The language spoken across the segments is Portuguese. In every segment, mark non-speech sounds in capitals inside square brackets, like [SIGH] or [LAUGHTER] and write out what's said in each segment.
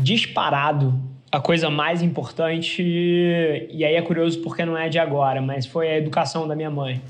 disparado a coisa mais importante, e aí é curioso porque não é de agora, mas foi a educação da minha mãe.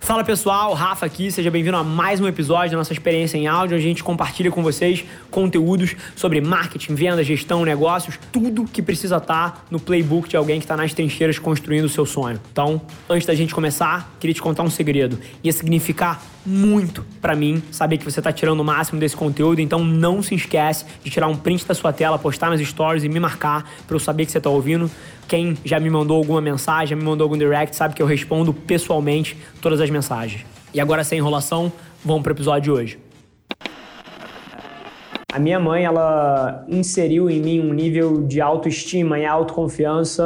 Fala pessoal, Rafa aqui, seja bem-vindo a mais um episódio da nossa experiência em áudio, a gente compartilha com vocês conteúdos sobre marketing, venda, gestão, negócios, tudo que precisa estar no playbook de alguém que está nas trincheiras construindo o seu sonho. Então, antes da gente começar, queria te contar um segredo. Ia significar muito para mim saber que você está tirando o máximo desse conteúdo, então não se esquece de tirar um print da sua tela, postar nas stories e me marcar para eu saber que você está ouvindo. Quem já me mandou alguma mensagem, já me mandou algum direct, sabe que eu respondo pessoalmente todas as mensagens. E agora, sem enrolação, vamos para o episódio de hoje. A minha mãe, ela inseriu em mim um nível de autoestima e autoconfiança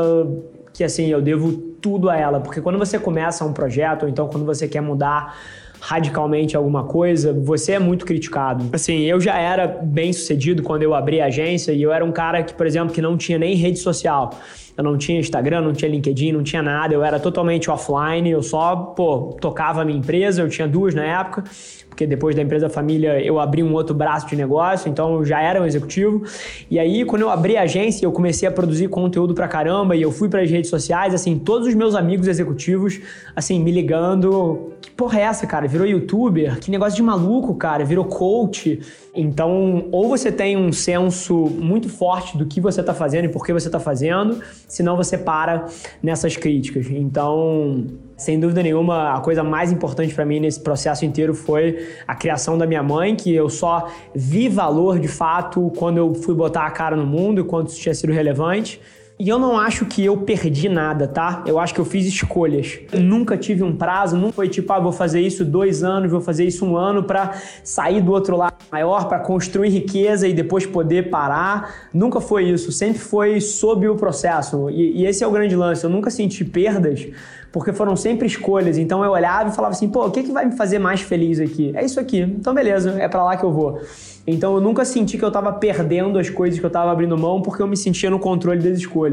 que, assim, eu devo tudo a ela. Porque quando você começa um projeto, ou então quando você quer mudar radicalmente alguma coisa, você é muito criticado. Assim, eu já era bem sucedido quando eu abri a agência e eu era um cara que, por exemplo, que não tinha nem rede social. Eu não tinha Instagram, não tinha LinkedIn, não tinha nada, eu era totalmente offline, eu só, pô, tocava a minha empresa, eu tinha duas na época, porque depois da empresa família eu abri um outro braço de negócio, então eu já era um executivo. E aí, quando eu abri a agência, eu comecei a produzir conteúdo pra caramba e eu fui para as redes sociais, assim, todos os meus amigos executivos, assim, me ligando. Que porra é essa, cara? Virou youtuber? Que negócio de maluco, cara? Virou coach. Então, ou você tem um senso muito forte do que você está fazendo e por que você está fazendo, senão você para nessas críticas. Então, sem dúvida nenhuma, a coisa mais importante para mim nesse processo inteiro foi a criação da minha mãe, que eu só vi valor de fato quando eu fui botar a cara no mundo e quando isso tinha sido relevante. E eu não acho que eu perdi nada, tá? Eu acho que eu fiz escolhas. Eu nunca tive um prazo, não foi tipo, ah, vou fazer isso dois anos, vou fazer isso um ano para sair do outro lado maior, para construir riqueza e depois poder parar. Nunca foi isso. Sempre foi sob o processo. E, e esse é o grande lance. Eu nunca senti perdas porque foram sempre escolhas. Então eu olhava e falava assim, pô, o que, que vai me fazer mais feliz aqui? É isso aqui. Então beleza, é para lá que eu vou. Então eu nunca senti que eu estava perdendo as coisas que eu estava abrindo mão porque eu me sentia no controle das escolhas.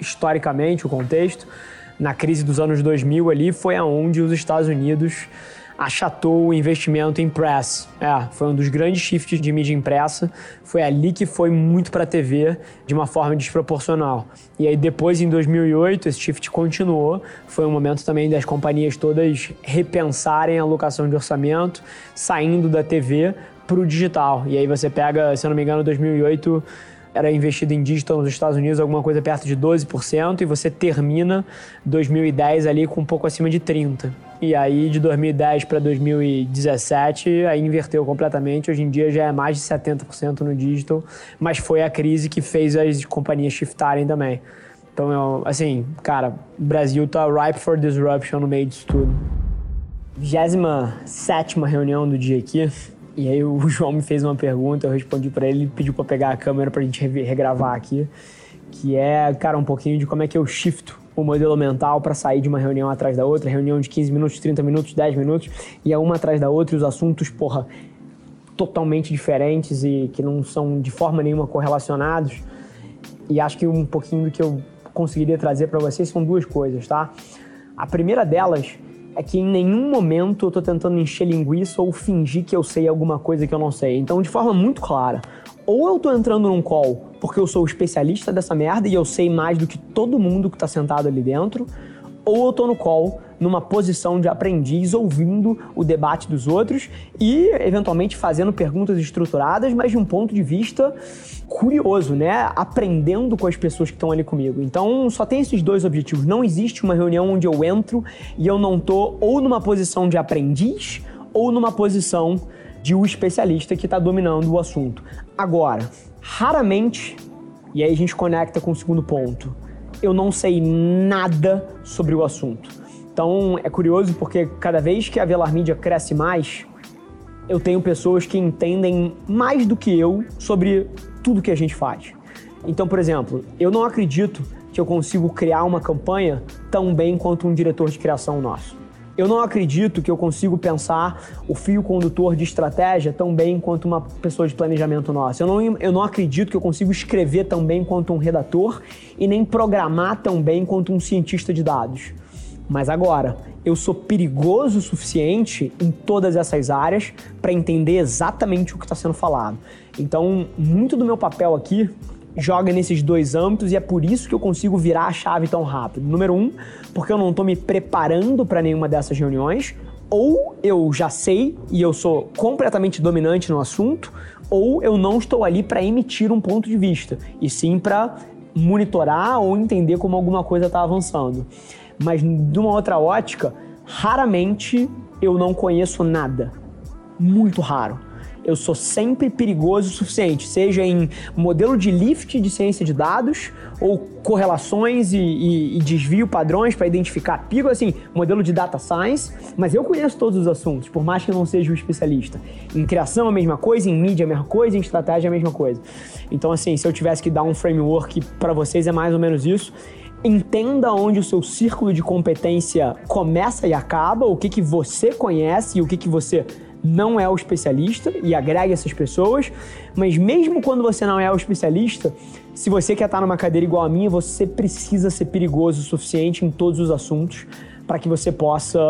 Historicamente, o contexto, na crise dos anos 2000 ali foi aonde os Estados Unidos achatou o investimento em press. É, foi um dos grandes shifts de mídia impressa. Foi ali que foi muito para a TV de uma forma desproporcional. E aí depois, em 2008, esse shift continuou. Foi um momento também das companhias todas repensarem a alocação de orçamento, saindo da TV para o digital. E aí você pega, se eu não me engano, 2008 era investido em digital nos Estados Unidos alguma coisa perto de 12% e você termina 2010 ali com um pouco acima de 30%. E aí de 2010 para 2017 aí inverteu completamente. Hoje em dia já é mais de 70% no digital, mas foi a crise que fez as companhias shiftarem também. Então, eu, assim, cara, o Brasil tá ripe for disruption no meio disso tudo. 27 reunião do dia aqui. E aí o [LAUGHS] João me fez uma pergunta, eu respondi para ele, ele pediu para pegar a câmera pra gente regravar aqui, que é, cara, um pouquinho de como é que eu shifto o modelo mental para sair de uma reunião atrás da outra, reunião de 15 minutos, 30 minutos, 10 minutos, e é uma atrás da outra, e os assuntos, porra, totalmente diferentes e que não são de forma nenhuma correlacionados. E acho que um pouquinho do que eu conseguiria trazer para vocês são duas coisas, tá? A primeira delas é que em nenhum momento eu tô tentando encher linguiça ou fingir que eu sei alguma coisa que eu não sei. Então, de forma muito clara, ou eu tô entrando num call porque eu sou especialista dessa merda e eu sei mais do que todo mundo que tá sentado ali dentro, ou eu tô no call numa posição de aprendiz, ouvindo o debate dos outros e eventualmente fazendo perguntas estruturadas, mas de um ponto de vista curioso, né? Aprendendo com as pessoas que estão ali comigo. Então, só tem esses dois objetivos. Não existe uma reunião onde eu entro e eu não tô ou numa posição de aprendiz ou numa posição de um especialista que está dominando o assunto. Agora, raramente, e aí a gente conecta com o segundo ponto, eu não sei nada sobre o assunto. Então é curioso porque cada vez que a Velar Mídia cresce mais, eu tenho pessoas que entendem mais do que eu sobre tudo que a gente faz. Então, por exemplo, eu não acredito que eu consigo criar uma campanha tão bem quanto um diretor de criação nosso. Eu não acredito que eu consigo pensar o fio condutor de estratégia tão bem quanto uma pessoa de planejamento nossa. Eu não, eu não acredito que eu consigo escrever tão bem quanto um redator e nem programar tão bem quanto um cientista de dados. Mas agora, eu sou perigoso o suficiente em todas essas áreas para entender exatamente o que está sendo falado. Então, muito do meu papel aqui joga nesses dois âmbitos e é por isso que eu consigo virar a chave tão rápido. Número um, porque eu não estou me preparando para nenhuma dessas reuniões, ou eu já sei e eu sou completamente dominante no assunto, ou eu não estou ali para emitir um ponto de vista, e sim para monitorar ou entender como alguma coisa está avançando. Mas de uma outra ótica, raramente eu não conheço nada. Muito raro eu sou sempre perigoso o suficiente, seja em modelo de lift de ciência de dados ou correlações e, e, e desvio padrões para identificar pico, assim, modelo de data science, mas eu conheço todos os assuntos, por mais que eu não seja um especialista. Em criação a mesma coisa, em mídia a mesma coisa, em estratégia a mesma coisa. Então, assim, se eu tivesse que dar um framework para vocês é mais ou menos isso entenda onde o seu círculo de competência começa e acaba, o que, que você conhece e o que, que você não é o especialista e agregue essas pessoas, mas mesmo quando você não é o especialista, se você quer estar numa cadeira igual a minha, você precisa ser perigoso o suficiente em todos os assuntos para que você possa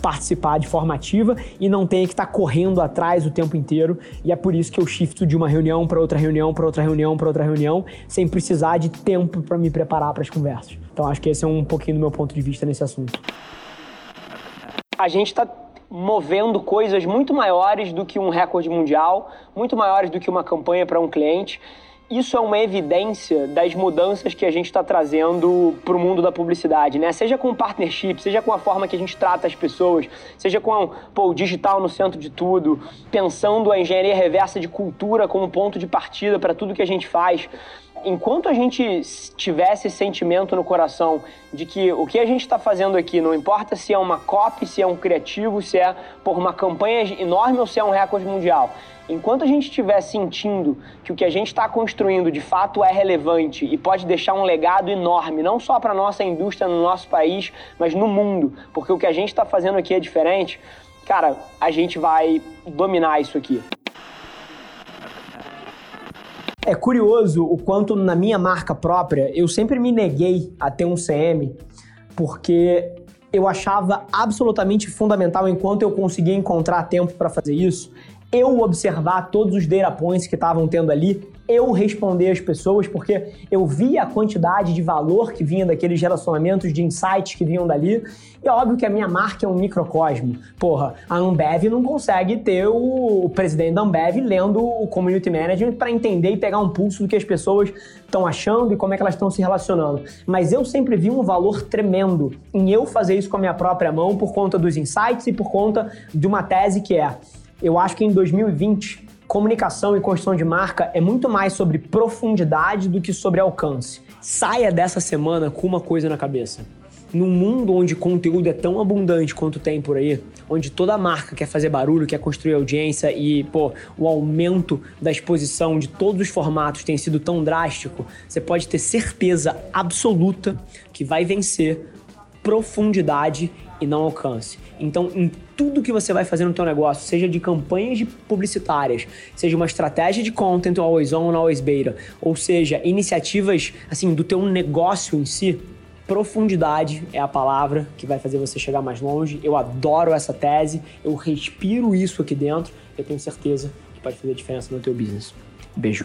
participar de forma ativa e não tenha que estar correndo atrás o tempo inteiro. E é por isso que eu shifto de uma reunião para outra reunião, para outra reunião, para outra reunião, sem precisar de tempo para me preparar para as conversas. Então acho que esse é um pouquinho do meu ponto de vista nesse assunto. A gente está movendo coisas muito maiores do que um recorde mundial, muito maiores do que uma campanha para um cliente. Isso é uma evidência das mudanças que a gente está trazendo para o mundo da publicidade, né? Seja com partnership, seja com a forma que a gente trata as pessoas, seja com pô, o digital no centro de tudo, pensando a engenharia reversa de cultura como ponto de partida para tudo que a gente faz enquanto a gente tivesse esse sentimento no coração de que o que a gente está fazendo aqui, não importa se é uma copy, se é um criativo, se é por uma campanha enorme ou se é um recorde mundial, enquanto a gente estiver sentindo que o que a gente está construindo de fato é relevante e pode deixar um legado enorme, não só para a nossa indústria no nosso país, mas no mundo, porque o que a gente está fazendo aqui é diferente, cara, a gente vai dominar isso aqui. É curioso o quanto na minha marca própria eu sempre me neguei a ter um CM, porque eu achava absolutamente fundamental, enquanto eu conseguia encontrar tempo para fazer isso, eu observar todos os data points que estavam tendo ali eu responder às pessoas, porque eu via a quantidade de valor que vinha daqueles relacionamentos, de insights que vinham dali. E é óbvio que a minha marca é um microcosmo. Porra, a Ambev não consegue ter o, presidente da Ambev lendo o community management para entender e pegar um pulso do que as pessoas estão achando e como é que elas estão se relacionando. Mas eu sempre vi um valor tremendo em eu fazer isso com a minha própria mão por conta dos insights e por conta de uma tese que é: eu acho que em 2020 comunicação e construção de marca é muito mais sobre profundidade do que sobre alcance. Saia dessa semana com uma coisa na cabeça. Num mundo onde conteúdo é tão abundante quanto tem por aí, onde toda marca quer fazer barulho, quer construir audiência e, pô, o aumento da exposição de todos os formatos tem sido tão drástico, você pode ter certeza absoluta que vai vencer profundidade e não alcance. Então, em tudo que você vai fazer no teu negócio, seja de campanhas publicitárias, seja uma estratégia de content always on ou always beta, ou seja, iniciativas assim do teu negócio em si, profundidade é a palavra que vai fazer você chegar mais longe. Eu adoro essa tese, eu respiro isso aqui dentro, eu tenho certeza que pode fazer diferença no teu business. Beijo.